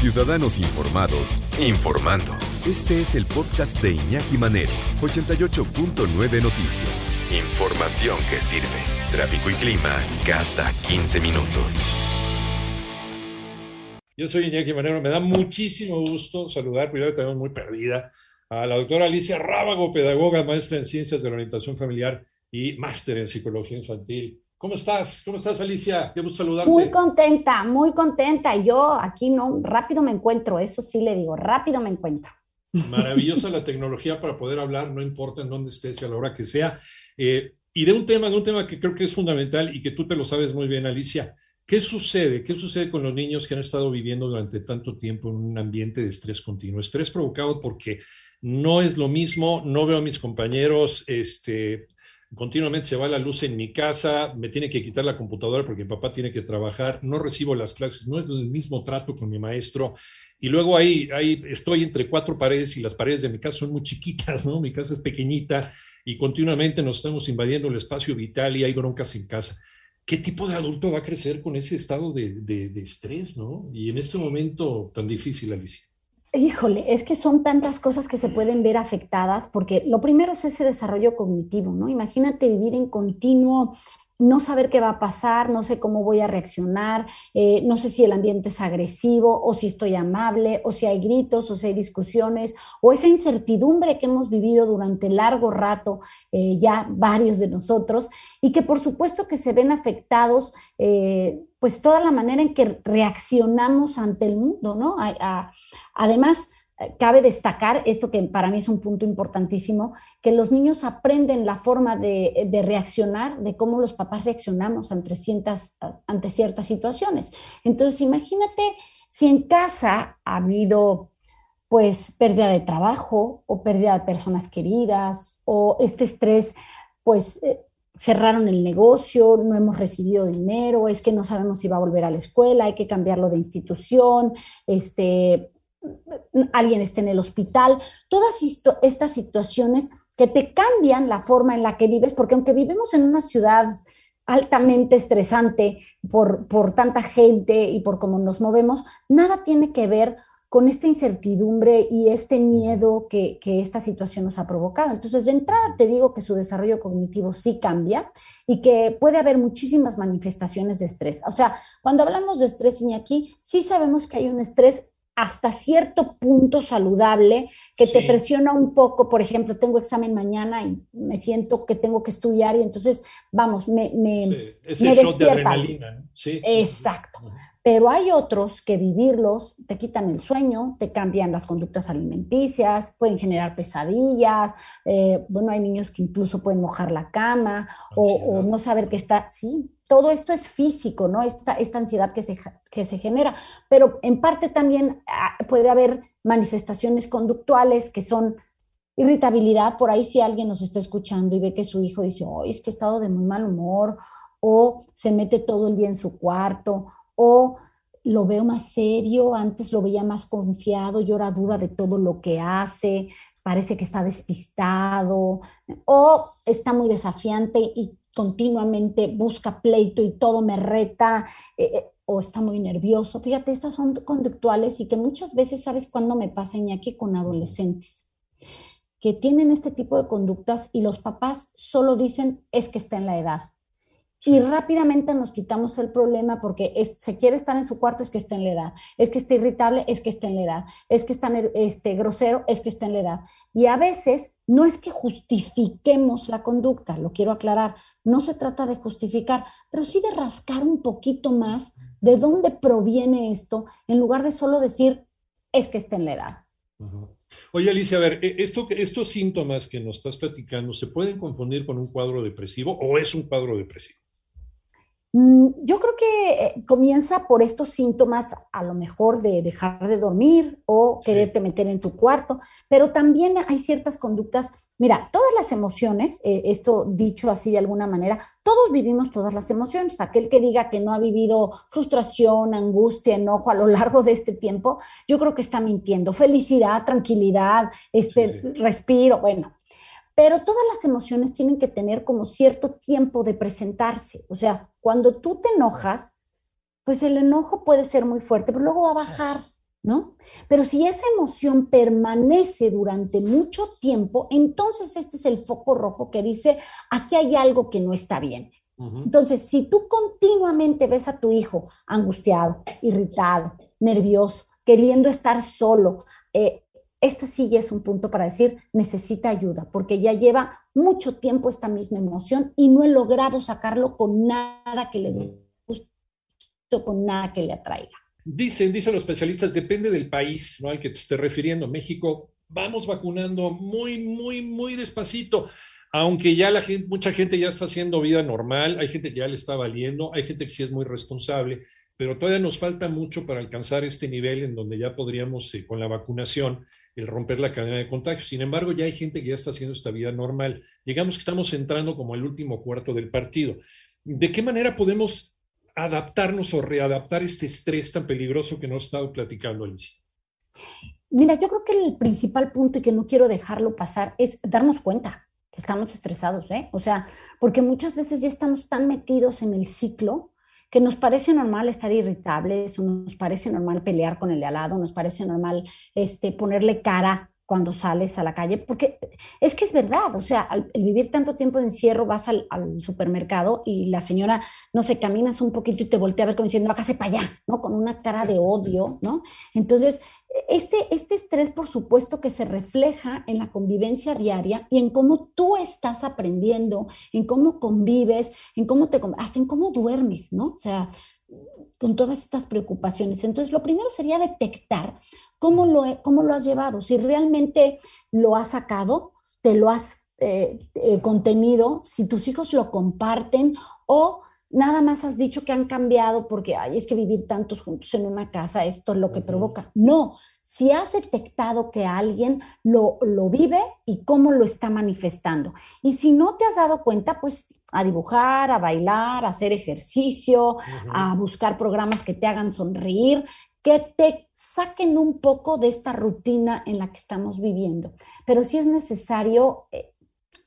Ciudadanos Informados, informando. Este es el podcast de Iñaki Manero, 88.9 Noticias. Información que sirve. Tráfico y clima cada 15 minutos. Yo soy Iñaki Manero, me da muchísimo gusto saludar, ya tenemos muy perdida, a la doctora Alicia Rábago, pedagoga, maestra en ciencias de la orientación familiar y máster en psicología infantil. ¿Cómo estás? ¿Cómo estás, Alicia? Qué gusto saludarte. Muy contenta, muy contenta. Yo aquí no, rápido me encuentro, eso sí le digo, rápido me encuentro. Maravillosa la tecnología para poder hablar, no importa en dónde estés y a la hora que sea. Eh, y de un tema, de un tema que creo que es fundamental y que tú te lo sabes muy bien, Alicia. ¿Qué sucede? ¿Qué sucede con los niños que han estado viviendo durante tanto tiempo en un ambiente de estrés continuo? Estrés provocado porque no es lo mismo, no veo a mis compañeros, este, continuamente se va la luz en mi casa, me tiene que quitar la computadora porque mi papá tiene que trabajar, no recibo las clases, no es el mismo trato con mi maestro. Y luego ahí, ahí estoy entre cuatro paredes y las paredes de mi casa son muy chiquitas, ¿no? Mi casa es pequeñita y continuamente nos estamos invadiendo el espacio vital y hay broncas en casa. ¿Qué tipo de adulto va a crecer con ese estado de, de, de estrés, ¿no? Y en este momento tan difícil, Alicia. Híjole, es que son tantas cosas que se pueden ver afectadas, porque lo primero es ese desarrollo cognitivo, ¿no? Imagínate vivir en continuo no saber qué va a pasar, no sé cómo voy a reaccionar, eh, no sé si el ambiente es agresivo o si estoy amable o si hay gritos o si hay discusiones o esa incertidumbre que hemos vivido durante largo rato eh, ya varios de nosotros y que por supuesto que se ven afectados eh, pues toda la manera en que reaccionamos ante el mundo, ¿no? además, cabe destacar esto que para mí es un punto importantísimo, que los niños aprenden la forma de, reaccionar, de cómo los papás reaccionamos ante ciertas, ante ciertas situaciones. Entonces, imagínate si en casa ha habido pues pérdida de trabajo o pérdida de personas queridas o este estrés, pues eh, cerraron el negocio, no hemos recibido dinero, es que no sabemos si va a volver a la escuela, hay que cambiarlo de institución, este, alguien esté en el hospital, todas estas situaciones que te cambian la forma en la que vives, porque aunque vivimos en una ciudad altamente estresante por, por tanta gente y por cómo nos movemos, nada tiene que ver con esta incertidumbre y este miedo que, que, esta situación nos ha provocado. Entonces, de entrada te digo que su desarrollo cognitivo sí cambia y que puede haber muchísimas manifestaciones de estrés. O sea, cuando hablamos de estrés, Iñaki, sí sabemos que hay un estrés hasta cierto punto saludable, que te presiona un poco, por ejemplo, tengo examen mañana y me siento que tengo que estudiar y entonces, vamos, me, me, sí. Ese shot De adrenalina. Sí. Exacto. Pero hay otros que vivirlos te quitan el sueño, te cambian las conductas alimenticias, pueden generar pesadillas. Eh, bueno, hay niños que incluso pueden mojar la cama o, no saber que está. Sí, todo esto es físico, ¿no? Esta, esta ansiedad que se, que se genera. Pero en parte también ah, puede haber manifestaciones conductuales que son irritabilidad. Por ahí, si alguien nos está escuchando y ve que su hijo dice, oh, es que he estado de muy mal humor, o se mete todo el día en su cuarto o lo veo más serio, antes lo veía más confiado, llora duda de todo lo que hace, parece que está despistado, o está muy desafiante y continuamente busca pleito y todo me reta, eh, eh, o está muy nervioso. Fíjate, estas son conductuales y que muchas veces, ¿sabes cuándo me pasa, Iñaki? Con adolescentes que tienen este tipo de conductas y los papás solo dicen es que está en la edad y rápidamente nos quitamos el problema porque se quiere estar en su cuarto, es que está en la edad, es que está irritable, es que está en la edad, es que está este, grosero, es que está en la edad. Y a veces no es que justifiquemos la conducta, lo quiero aclarar, no se trata de justificar, pero sí de rascar un poquito más de dónde proviene esto, en lugar de solo decir, es que está en la edad. Oye, Alicia, a ver, e, esto, estos síntomas que nos estás platicando, ¿se pueden confundir con un cuadro depresivo o es un cuadro depresivo? Mm, yo creo que eh, comienza por estos síntomas, a lo mejor de dejar de dormir o quererte meter en tu cuarto, pero también hay ciertas conductas. Mira, todas las emociones, eh, esto dicho así de alguna manera, todos vivimos todas las emociones. Aquel que diga que no ha vivido frustración, angustia, enojo a lo largo de este tiempo, yo creo que está mintiendo. Felicidad, tranquilidad, este respiro, bueno, pero todas las emociones tienen que tener como cierto tiempo de presentarse. O sea, cuando tú te enojas, pues el enojo puede ser muy fuerte, pero luego va a bajar ¿no? Pero si esa emoción permanece durante mucho tiempo, entonces este es el foco rojo que dice, aquí hay algo que no está bien. Entonces, si tú continuamente ves a tu hijo angustiado, irritado, nervioso, queriendo estar solo, eh, este sí ya es un punto para decir, necesita ayuda, porque ya lleva mucho tiempo esta misma emoción y no he logrado sacarlo con nada que le guste con nada que le atraiga. Dicen, dicen los especialistas, depende del país ¿no? al que te esté refiriendo. México, vamos vacunando muy, muy, muy despacito. Aunque ya la gente, mucha gente ya está haciendo vida normal, hay gente que ya le está valiendo, hay gente que sí es muy responsable, pero todavía nos falta mucho para alcanzar este nivel en donde ya podríamos, eh, con la vacunación, el romper la cadena de contagio. Sin embargo, ya hay gente que ya está haciendo esta vida normal. Digamos que estamos entrando como el último cuarto del partido. ¿De qué manera podemos adaptarnos o readaptar este estrés tan peligroso que nos ha estado platicando, Alicia? Mira, yo creo que el principal punto y que no quiero dejarlo pasar es darnos cuenta que estamos estresados, ¿eh? O sea, porque muchas veces ya estamos tan metidos en el ciclo que nos parece normal estar irritables, nos parece normal pelear con el de al lado, nos parece normal este, ponerle cara cuando sales a la calle, porque es que es verdad, o sea, al, vivir tanto tiempo de encierro, vas al, supermercado y la señora, no sé, caminas un poquito y te voltea a ver como diciendo, acá se para allá, ¿no? Con una cara de odio, ¿no? Entonces, este, este estrés, por supuesto, que se refleja en la convivencia diaria y en cómo tú estás aprendiendo, en cómo convives, en cómo te, hasta en cómo duermes, ¿no? O sea, con todas estas preocupaciones. Entonces, lo primero sería detectar cómo lo, cómo lo has llevado, si realmente lo has sacado, te lo has eh, eh, contenido, si tus hijos lo comparten o nada más has dicho que han cambiado porque ay, es que vivir tantos juntos en una casa, esto es lo que provoca. No, si has detectado que alguien lo, lo vive y cómo lo está manifestando. Y si no te has dado cuenta, pues a dibujar, a bailar, a hacer ejercicio, a buscar programas que te hagan sonreír, que te saquen un poco de esta rutina en la que estamos viviendo. Pero sí es necesario eh,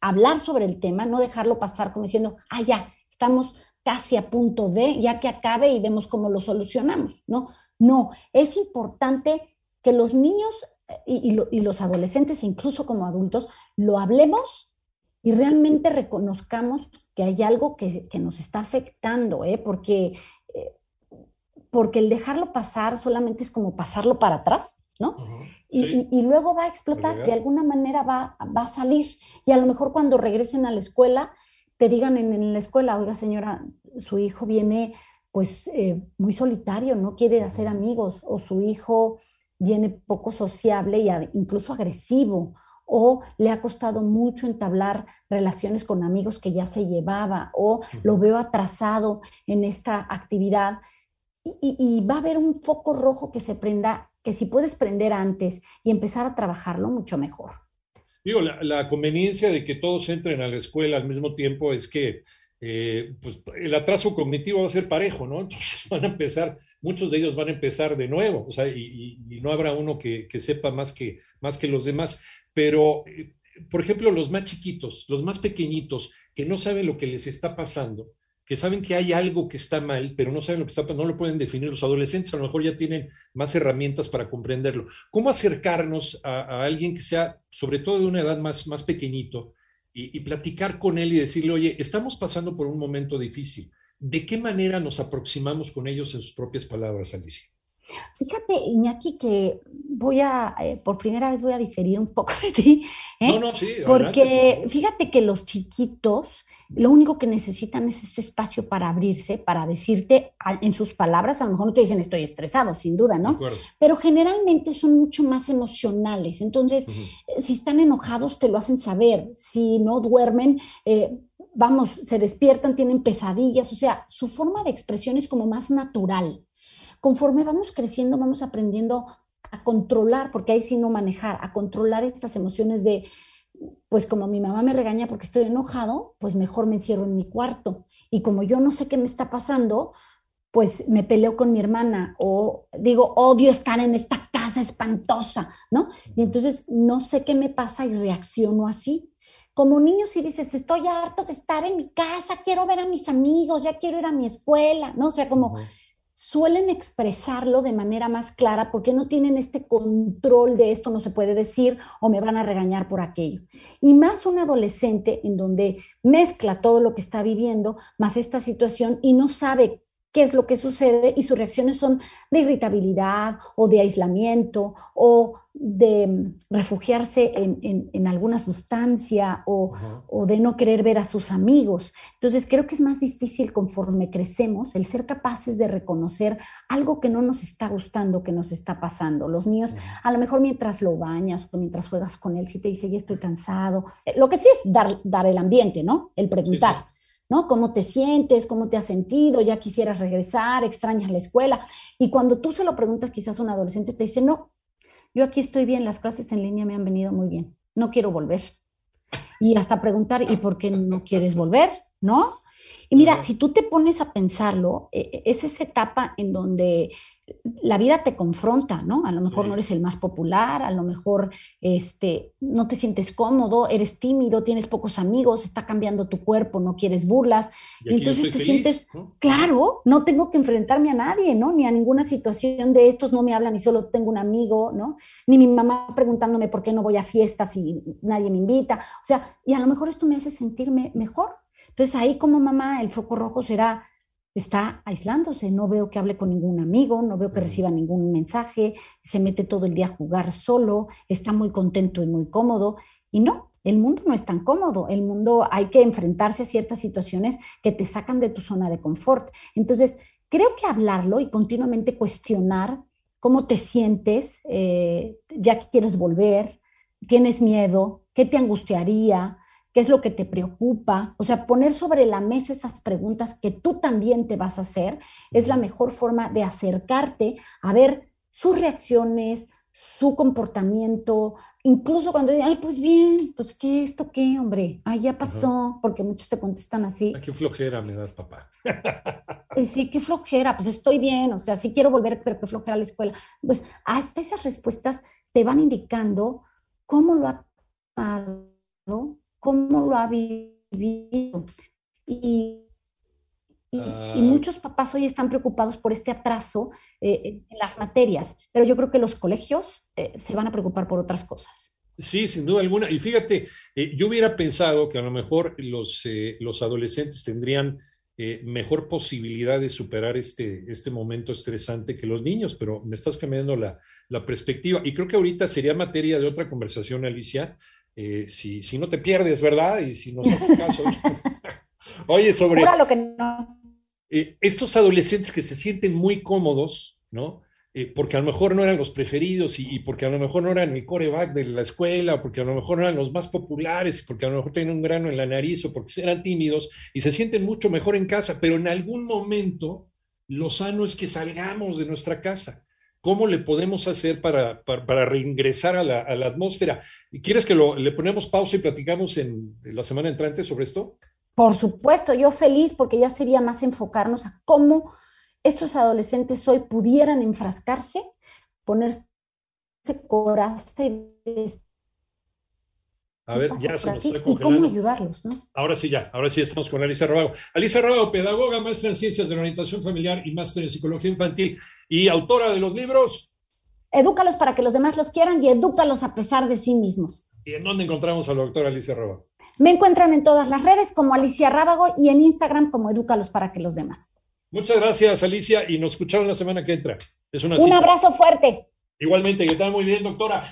hablar sobre el tema, no dejarlo pasar como diciendo, ah, ya, estamos casi a punto de, ya que acabe y vemos cómo lo solucionamos, ¿no? No, es importante que los niños eh, y, los adolescentes, incluso como adultos, lo hablemos y realmente reconozcamos que hay algo que, nos está afectando, ¿eh? porque, porque el dejarlo pasar solamente es como pasarlo para atrás, ¿no? y, luego va a explotar, de alguna manera va, va, a salir. Y a lo mejor cuando regresen a la escuela, te digan en, la escuela, oiga señora, su hijo viene pues eh, muy solitario, no quiere hacer amigos, o su hijo viene poco sociable y incluso agresivo, o le ha costado mucho entablar relaciones con amigos que ya se llevaba, o lo veo atrasado en esta actividad. Y, va a haber un foco rojo que se prenda, que si puedes prender antes y empezar a trabajarlo, mucho mejor. Digo, la, conveniencia de que todos entren a la escuela al mismo tiempo es que eh, pues, el atraso cognitivo va a ser parejo, ¿no? Entonces van a empezar, muchos de ellos van a empezar de nuevo, o sea, y, no habrá uno que, sepa más que, más que los demás. Pero, eh, por ejemplo, los más chiquitos, los más pequeñitos, que no saben lo que les está pasando, que saben que hay algo que está mal, pero no saben lo que está no lo pueden definir. Los adolescentes a lo mejor ya tienen más herramientas para comprenderlo. ¿Cómo acercarnos a, alguien que sea, sobre todo de una edad más, más pequeñito, y, y, platicar con él y decirle, oye, estamos pasando por un momento difícil? ¿De qué manera nos aproximamos con ellos en sus propias palabras, Alicia? Fíjate, Iñaki, que voy a, eh, por primera vez voy a diferir un poco de ti. ¿eh? No, no, sí. Porque fíjate que los chiquitos lo único que necesitan es ese espacio para abrirse, para decirte en sus palabras, a lo mejor no te dicen estoy estresado, sin duda, ¿no? Pero generalmente son mucho más emocionales. Entonces, eh, si están enojados, te lo hacen saber. Si no duermen, vamos, se despiertan, tienen pesadillas. O sea, su forma de expresión es como más natural. Conforme vamos creciendo, vamos aprendiendo a controlar, porque ahí sí no manejar, a controlar estas emociones de, pues como mi mamá me regaña porque estoy enojado, pues mejor me encierro en mi cuarto. Y como yo no sé qué me está pasando, pues me peleo con mi hermana o digo, odio estar en esta casa espantosa, ¿no? Y entonces no sé qué me pasa y reacciono así. Como niño si dices, estoy harto de estar en mi casa, quiero ver a mis amigos, ya quiero ir a mi escuela, ¿no? O sea, como suelen expresarlo de manera más clara porque no tienen este control de esto no se puede decir o me van a regañar por aquello. Y más un adolescente en donde mezcla todo lo que está viviendo, más esta situación y no sabe qué es lo que sucede y sus reacciones son de irritabilidad o de aislamiento o de mm, refugiarse en, alguna sustancia o, o, de no querer ver a sus amigos. Entonces creo que es más difícil conforme crecemos el ser capaces de reconocer algo que no nos está gustando, que nos está pasando. Los niños, a lo mejor mientras lo bañas o mientras juegas con él, si te dice, ya estoy cansado, eh, lo que sí es dar, dar el ambiente, ¿no? El preguntar. ¿No? ¿Cómo te sientes? ¿Cómo te has sentido? ¿Ya quisieras regresar? ¿Extrañas la escuela? Y cuando tú se lo preguntas quizás a un adolescente, te dice, no, yo aquí estoy bien, las clases en línea me han venido muy bien, no quiero volver. Y hasta preguntar, ¿y por qué no quieres volver? ¿No? Y mira, si tú te pones a pensarlo, e, e, es esa etapa en donde la vida te confronta, ¿no? A lo mejor no eres el más popular, a lo mejor este, no te sientes cómodo, eres tímido, tienes pocos amigos, está cambiando tu cuerpo, no quieres burlas. Y, entonces te sientes, claro, no tengo que enfrentarme a nadie, ¿no? Ni a ninguna situación de estos, no me hablan y solo tengo un amigo, ¿no? Ni mi mamá preguntándome por qué no voy a fiestas y nadie me invita. O sea, y a lo mejor esto me hace sentirme mejor. Entonces ahí como mamá el foco rojo será está aislándose, no veo que hable con ningún amigo, no veo que reciba ningún mensaje, se mete todo el día a jugar solo, está muy contento y muy cómodo. Y no, el mundo no es tan cómodo, el mundo hay que enfrentarse a ciertas situaciones que te sacan de tu zona de confort. Entonces, creo que hablarlo y continuamente cuestionar cómo te sientes, eh, ya que quieres volver, tienes miedo, qué te angustiaría, qué es lo que te preocupa, o sea, poner sobre la mesa esas preguntas que tú también te vas a hacer es la mejor forma de acercarte a ver sus reacciones, su comportamiento, incluso cuando digan, ay, pues bien, pues qué, esto qué, hombre, ay, ya pasó, porque muchos te contestan así. qué flojera me das, papá. sí, qué flojera, pues estoy bien, o sea, sí quiero volver, pero qué flojera a la escuela. Pues hasta esas respuestas te van indicando cómo lo ha pasado cómo lo ha vivido. Y, y, ah. muchos papás hoy están preocupados por este atraso eh, en las materias, pero yo creo que los colegios eh, se van a preocupar por otras cosas. Sí, sin duda alguna. Y fíjate, eh, yo hubiera pensado que a lo mejor los, los adolescentes tendrían mejor posibilidad de superar este, este momento estresante que los niños, pero me estás cambiando la, la perspectiva. Y creo que ahorita sería materia de otra conversación, Alicia, eh, si, si, no te pierdes, ¿verdad? Y si nos haces caso. Oye, sobre lo que no. Eh, estos adolescentes que se sienten muy cómodos, ¿no? Eh, porque a lo mejor no eran los preferidos y, porque a lo mejor no eran el coreback de la escuela, porque a lo mejor no eran los más populares, porque a lo mejor tienen un grano en la nariz o porque eran tímidos y se sienten mucho mejor en casa, pero en algún momento lo sano es que salgamos de nuestra casa. ¿Cómo le podemos hacer para, para, reingresar a la, a la, atmósfera? ¿Quieres que le ponemos pausa y platicamos en, la semana entrante sobre esto? Por supuesto, yo feliz porque ya sería más enfocarnos a cómo estos adolescentes hoy pudieran enfrascarse, ponerse coraje a ver, ya se nos está congelando. ¿Y cómo ayudarlos, no? Ahora sí, ya, ahora sí estamos con Alicia Rabago. Alicia Rabago, pedagoga, maestra en ciencias de la orientación familiar y máster en psicología infantil y autora de los libros. Edúcalos para que los demás los quieran y edúcalos a pesar de sí mismos. ¿Y en dónde encontramos a la doctora Alicia Rábago? Me encuentran en todas las redes como Alicia Rábago y en Instagram como Edúcalos para que los demás. Muchas gracias, Alicia, y nos escuchamos la semana que entra. Es una Un abrazo fuerte. Igualmente, que tal muy bien, doctora.